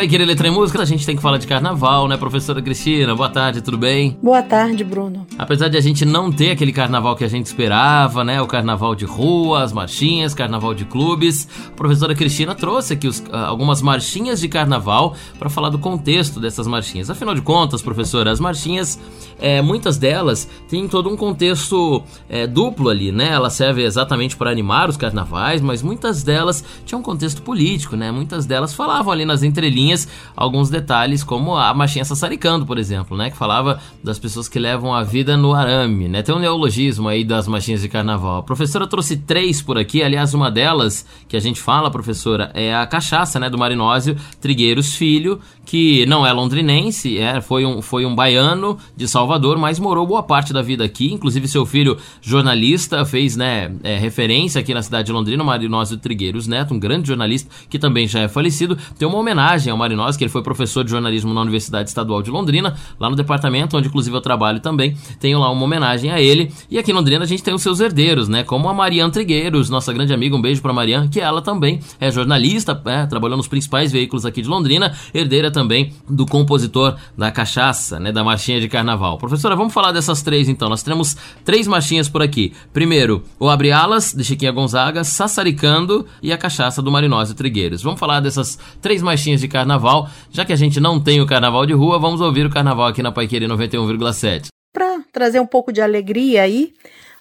Pai Querer Letra e Música, a gente tem que falar de carnaval, né, professora Cristina? Boa tarde, tudo bem? Boa tarde, Bruno. Apesar de a gente não ter aquele carnaval que a gente esperava, né, o carnaval de rua, as marchinhas, carnaval de clubes, a professora Cristina trouxe aqui os, ah, algumas marchinhas de carnaval para falar do contexto dessas marchinhas. Afinal de contas, professora, as marchinhas, é, muitas delas têm todo um contexto é, duplo ali, né? Elas servem exatamente para animar os carnavais, mas muitas delas tinham um contexto político, né? Muitas delas falavam ali nas entrelinhas alguns detalhes, como a Machinha Sassaricando, por exemplo, né? Que falava das pessoas que levam a vida no arame, né? Tem um neologismo aí das machinhas de carnaval. A professora trouxe três por aqui, aliás, uma delas que a gente fala, professora, é a cachaça, né? Do Marinósio Trigueiros Filho, que não é londrinense, é, foi, um, foi um baiano de Salvador, mas morou boa parte da vida aqui. Inclusive, seu filho, jornalista, fez né, é, referência aqui na cidade de Londrina, Marinósio Trigueiros Neto, um grande jornalista que também já é falecido. Tem uma homenagem ao Marinósio, que ele foi professor de jornalismo na Universidade Estadual de Londrina, lá no departamento onde, inclusive, eu trabalho também. Tenho lá uma homenagem a ele. E aqui em Londrina a gente tem os seus herdeiros, né? Como a Mariana Trigueiros, nossa grande amiga. Um beijo para Mariana, que ela também é jornalista, é, trabalhou nos principais veículos aqui de Londrina, herdeira também também do compositor da cachaça, né, da marchinha de carnaval. Professora, vamos falar dessas três então. Nós temos três marchinhas por aqui. Primeiro, o Abre Alas, de Chiquinha Gonzaga, Sassaricando e a Cachaça do Marinósio Trigueiros. Vamos falar dessas três marchinhas de carnaval. Já que a gente não tem o carnaval de rua, vamos ouvir o carnaval aqui na Paiqueira 91,7. Para trazer um pouco de alegria aí,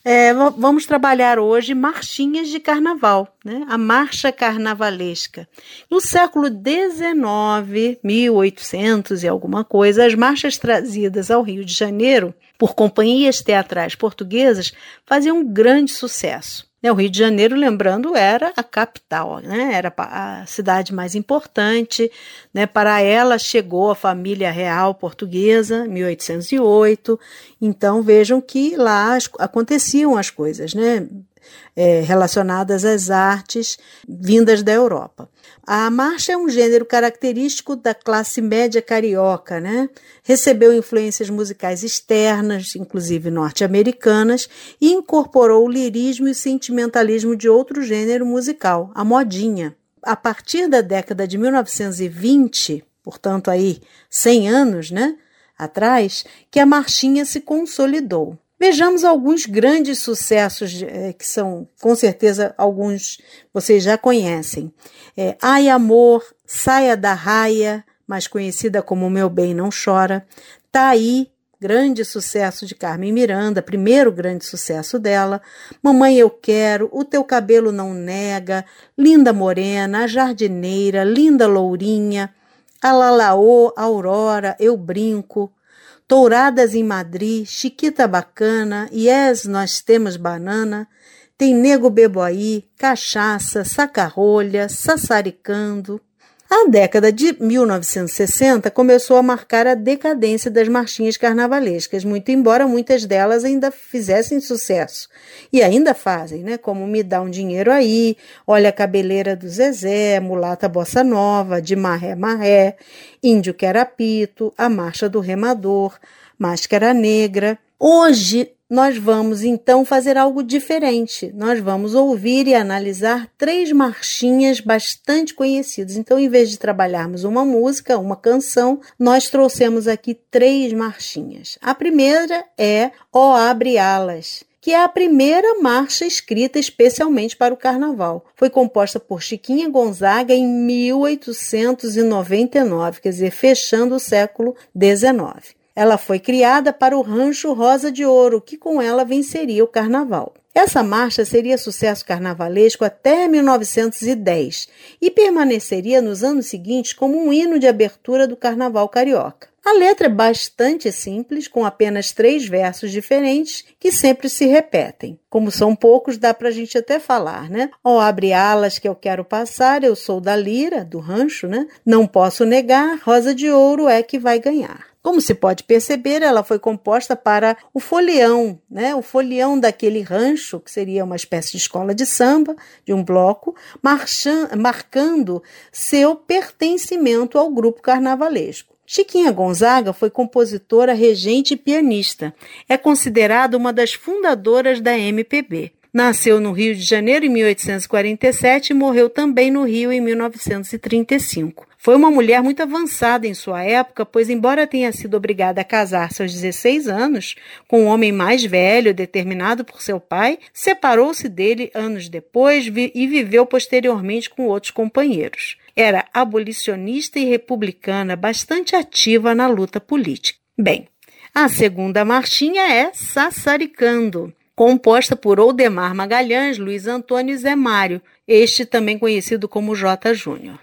é, vamos trabalhar hoje marchinhas de carnaval, né? a marcha carnavalesca. No século XIX, 1800 e alguma coisa, as marchas trazidas ao Rio de Janeiro por companhias teatrais portuguesas faziam um grande sucesso. O Rio de Janeiro, lembrando, era a capital, né? era a cidade mais importante. Né? Para ela chegou a família real portuguesa, 1808. Então vejam que lá aconteciam as coisas, né? É, relacionadas às artes vindas da Europa. A marcha é um gênero característico da classe média carioca, né? Recebeu influências musicais externas, inclusive norte-americanas, e incorporou o lirismo e o sentimentalismo de outro gênero musical, a modinha. A partir da década de 1920, portanto aí 100 anos, né, atrás, que a marchinha se consolidou. Vejamos alguns grandes sucessos é, que são, com certeza, alguns vocês já conhecem. É, Ai Amor, Saia da Raia, mais conhecida como Meu Bem Não Chora. Tá aí, grande sucesso de Carmen Miranda, primeiro grande sucesso dela. Mamãe Eu Quero, O Teu Cabelo Não Nega, Linda Morena, A Jardineira, Linda Lourinha, Alalaô, Aurora, Eu Brinco, Touradas em Madrid, Chiquita Bacana, Yes, Nós Temos Banana, tem Nego Beboaí, Cachaça, Sacarrolha, Sassaricando. A década de 1960 começou a marcar a decadência das marchinhas carnavalescas, muito embora muitas delas ainda fizessem sucesso. E ainda fazem, né? Como Me Dá um Dinheiro Aí, Olha a Cabeleira do Zezé, Mulata Bossa Nova, De Marré Marré, Índio Querapito, A Marcha do Remador, Máscara Negra. Hoje nós vamos então fazer algo diferente. Nós vamos ouvir e analisar três marchinhas bastante conhecidas. Então, em vez de trabalharmos uma música, uma canção, nós trouxemos aqui três marchinhas. A primeira é Ó Abre Alas que é a primeira marcha escrita especialmente para o carnaval. Foi composta por Chiquinha Gonzaga em 1899, quer dizer, fechando o século XIX. Ela foi criada para o Rancho Rosa de Ouro, que com ela venceria o carnaval. Essa marcha seria sucesso carnavalesco até 1910 e permaneceria nos anos seguintes como um hino de abertura do carnaval carioca. A letra é bastante simples, com apenas três versos diferentes que sempre se repetem. Como são poucos, dá para a gente até falar, né? Ó, oh, abre alas que eu quero passar, eu sou da lira, do rancho, né? Não posso negar, rosa de ouro é que vai ganhar. Como se pode perceber, ela foi composta para o folião, né? o folião daquele rancho, que seria uma espécie de escola de samba, de um bloco, marchando, marcando seu pertencimento ao grupo carnavalesco. Chiquinha Gonzaga foi compositora, regente e pianista. É considerada uma das fundadoras da MPB. Nasceu no Rio de Janeiro em 1847 e morreu também no Rio em 1935. Foi uma mulher muito avançada em sua época, pois, embora tenha sido obrigada a casar-se aos 16 anos com um homem mais velho, determinado por seu pai, separou-se dele anos depois e viveu posteriormente com outros companheiros. Era abolicionista e republicana, bastante ativa na luta política. Bem, a segunda marchinha é Sassaricando composta por Oldemar Magalhães, Luiz Antônio e Zé Mário, este também conhecido como J. Júnior.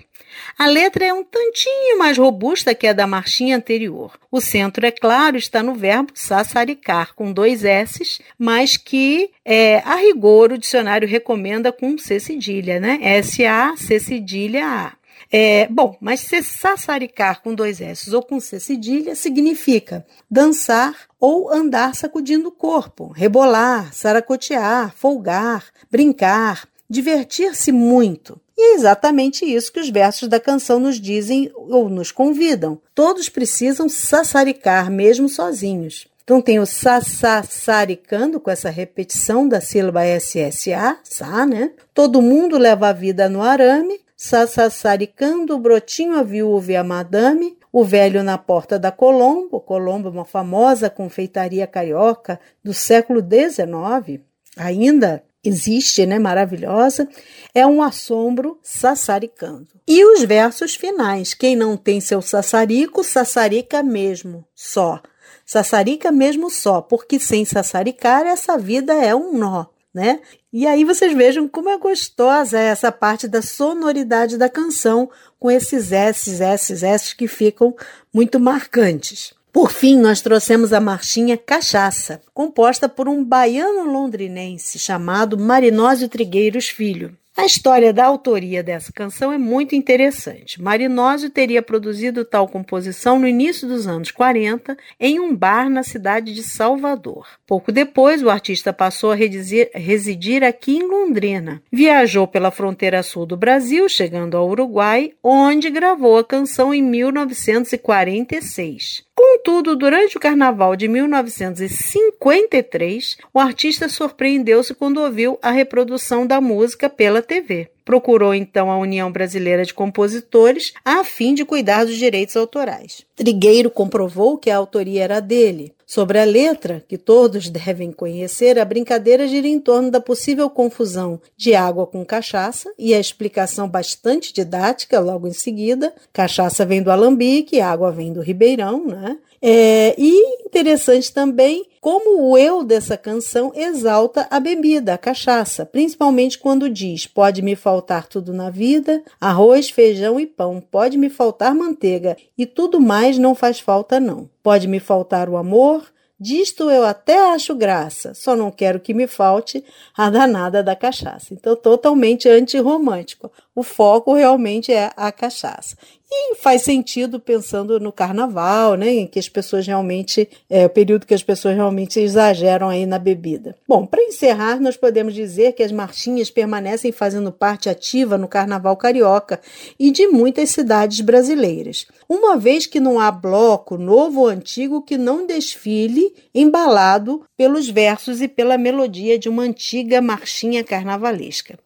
A letra é um tantinho mais robusta que a da marchinha anterior. O centro, é claro, está no verbo sassaricar, com dois S's, mas que, é, a rigor, o dicionário recomenda com C cedilha, né? S-A, C cedilha A. É, bom, mas se sassaricar com dois S ou com C cedilha significa dançar ou andar sacudindo o corpo, rebolar, saracotear, folgar, brincar, divertir-se muito. E é exatamente isso que os versos da canção nos dizem ou nos convidam. Todos precisam sassaricar, mesmo sozinhos. Então tem o sassaricando com essa repetição da sílaba SSA, sa, né? Todo mundo leva a vida no arame, sassaricando o brotinho, a viúva e a madame, o velho na porta da Colombo, Colombo é uma famosa confeitaria carioca do século XIX, ainda existe, né, maravilhosa, é um assombro sassaricando. E os versos finais, quem não tem seu sassarico, sassarica mesmo, só. Sassarica mesmo só, porque sem sassaricar essa vida é um nó né? E aí vocês vejam como é gostosa essa parte da sonoridade da canção, com esses S's, S's, S's que ficam muito marcantes. Por fim, nós trouxemos a marchinha Cachaça, composta por um baiano londrinense chamado Marinósio Trigueiros Filho. A história da autoria dessa canção é muito interessante. Marinósio teria produzido tal composição no início dos anos 40 em um bar na cidade de Salvador. Pouco depois, o artista passou a residir aqui em Londrina. Viajou pela fronteira sul do Brasil, chegando ao Uruguai, onde gravou a canção em 1946. Contudo, durante o carnaval de 1953, o artista surpreendeu-se quando ouviu a reprodução da música pela TV. Procurou então a União Brasileira de Compositores a fim de cuidar dos direitos autorais. Trigueiro comprovou que a autoria era dele. Sobre a letra, que todos devem conhecer, a brincadeira gira em torno da possível confusão de água com cachaça e a explicação bastante didática logo em seguida. Cachaça vem do alambique, água vem do ribeirão, né? É, e interessante também como o eu dessa canção exalta a bebida, a cachaça, principalmente quando diz: pode me faltar tudo na vida, arroz, feijão e pão, pode me faltar manteiga e tudo mais não faz falta não. Pode me faltar o amor, Disto eu até acho graça, só não quero que me falte a danada da cachaça. Então, totalmente antirromântico. O foco realmente é a cachaça. E faz sentido pensando no carnaval, né, em que as pessoas realmente, é o período que as pessoas realmente exageram aí na bebida. Bom, para encerrar, nós podemos dizer que as marchinhas permanecem fazendo parte ativa no carnaval carioca e de muitas cidades brasileiras. Uma vez que não há bloco, novo ou antigo, que não desfile embalado pelos versos e pela melodia de uma antiga marchinha carnavalesca.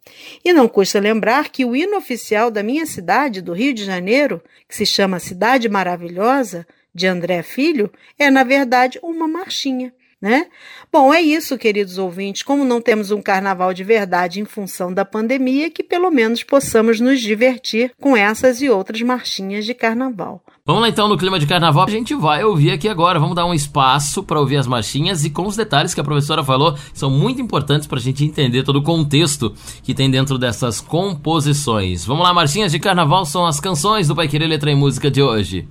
E não custa lembrar que o hino oficial da minha cidade, do Rio de Janeiro, que se chama Cidade Maravilhosa, de André Filho, é na verdade uma marchinha. Né? Bom, é isso, queridos ouvintes. Como não temos um carnaval de verdade em função da pandemia, que pelo menos possamos nos divertir com essas e outras marchinhas de carnaval. Vamos lá então no clima de carnaval. A gente vai ouvir aqui agora. Vamos dar um espaço para ouvir as marchinhas e com os detalhes que a professora falou, são muito importantes para a gente entender todo o contexto que tem dentro dessas composições. Vamos lá, marchinhas de carnaval são as canções do Pai Querer Letra e Música de hoje.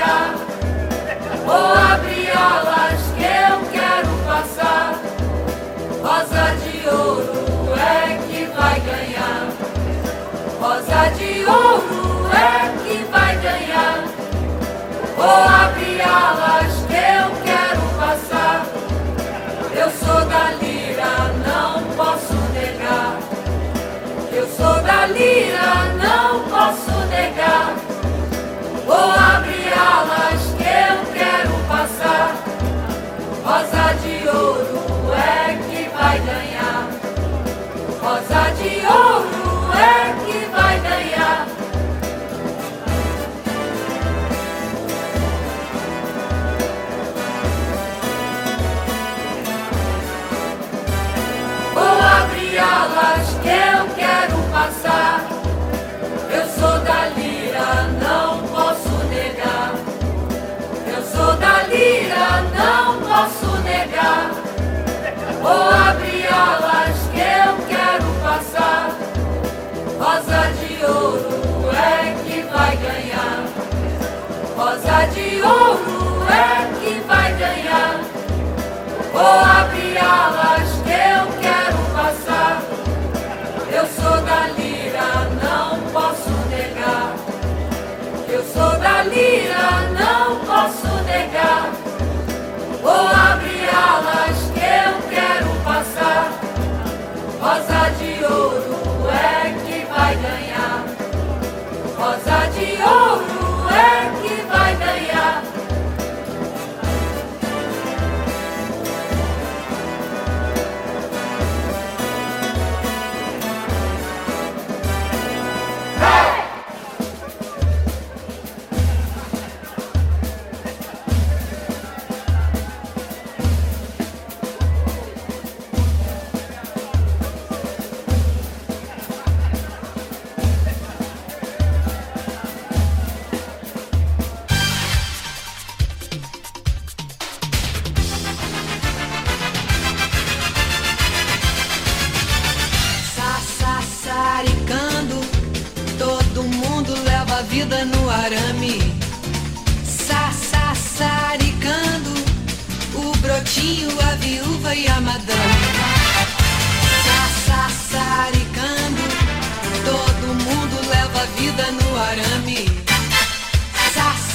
Vou oh, abrir alas que eu quero passar. Rosa de ouro é que vai ganhar. Rosa de ouro é que vai ganhar. Vou Vou abrir alas que eu quero passar. Rosa de ouro é que vai ganhar. Rosa de ouro é que vai ganhar. vida no arame, sassaricando o brotinho, a viúva e a madame. Sassaricando, todo mundo leva a vida no arame.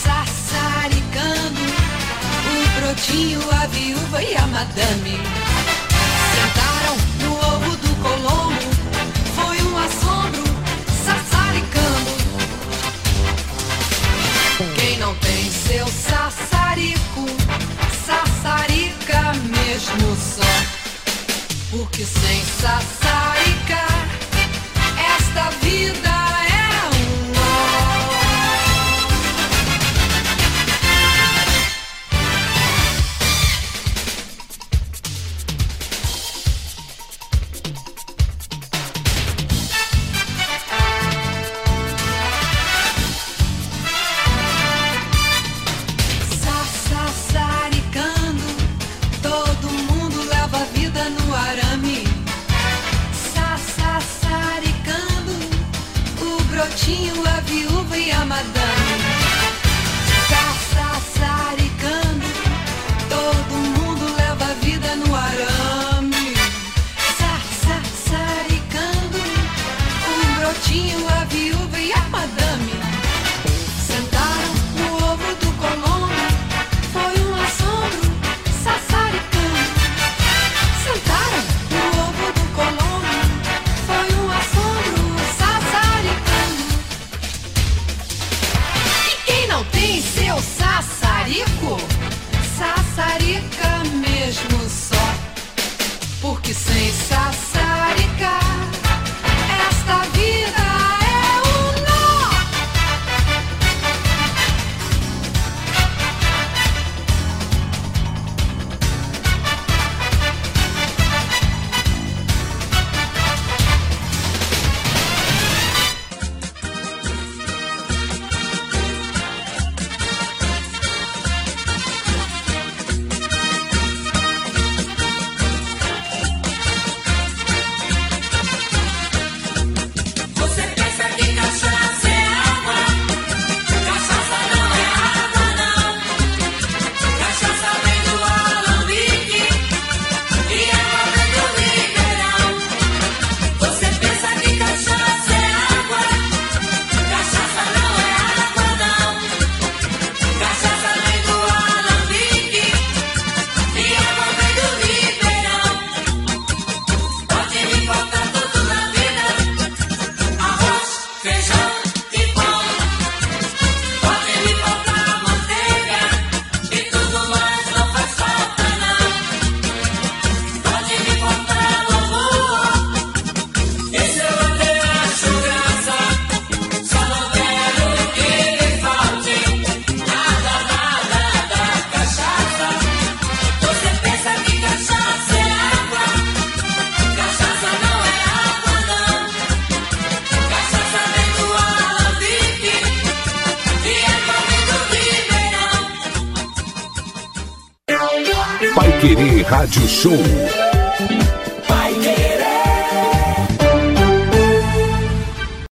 Sassaricando o brotinho, a viúva e a madame. Show